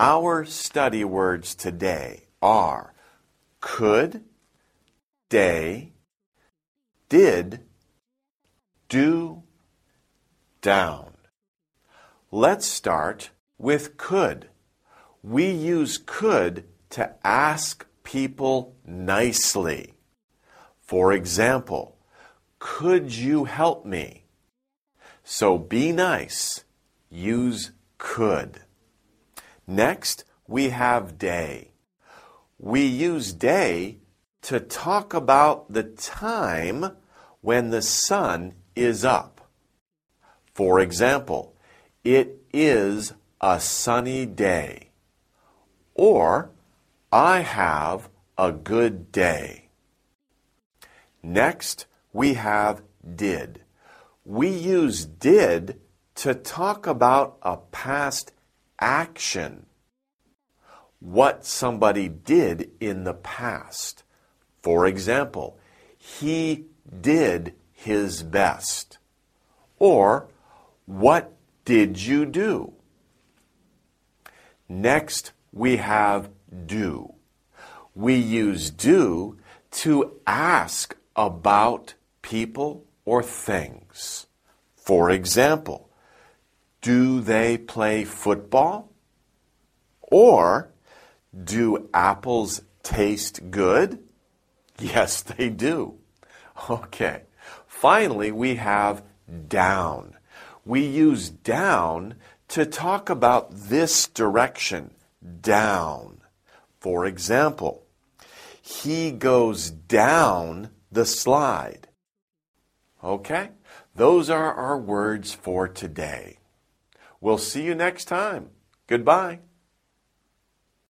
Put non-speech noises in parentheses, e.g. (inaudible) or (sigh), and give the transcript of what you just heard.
Our study words today are could, day, did, do, down. Let's start with could. We use could to ask people nicely. For example, could you help me? So be nice. Use could. Next, we have day. We use day to talk about the time when the sun is up. For example, it is a sunny day. Or, I have a good day. Next, we have did. We use did to talk about a past action. What somebody did in the past. For example, he did his best. Or, what did you do? Next, we have do. We use do to ask about people or things. For example, do they play football? Or do apples taste good? Yes, (laughs) they do. Okay. Finally, we have down. We use down to talk about this direction, down. For example, he goes down the slide. Okay? Those are our words for today. We'll see you next time. Goodbye.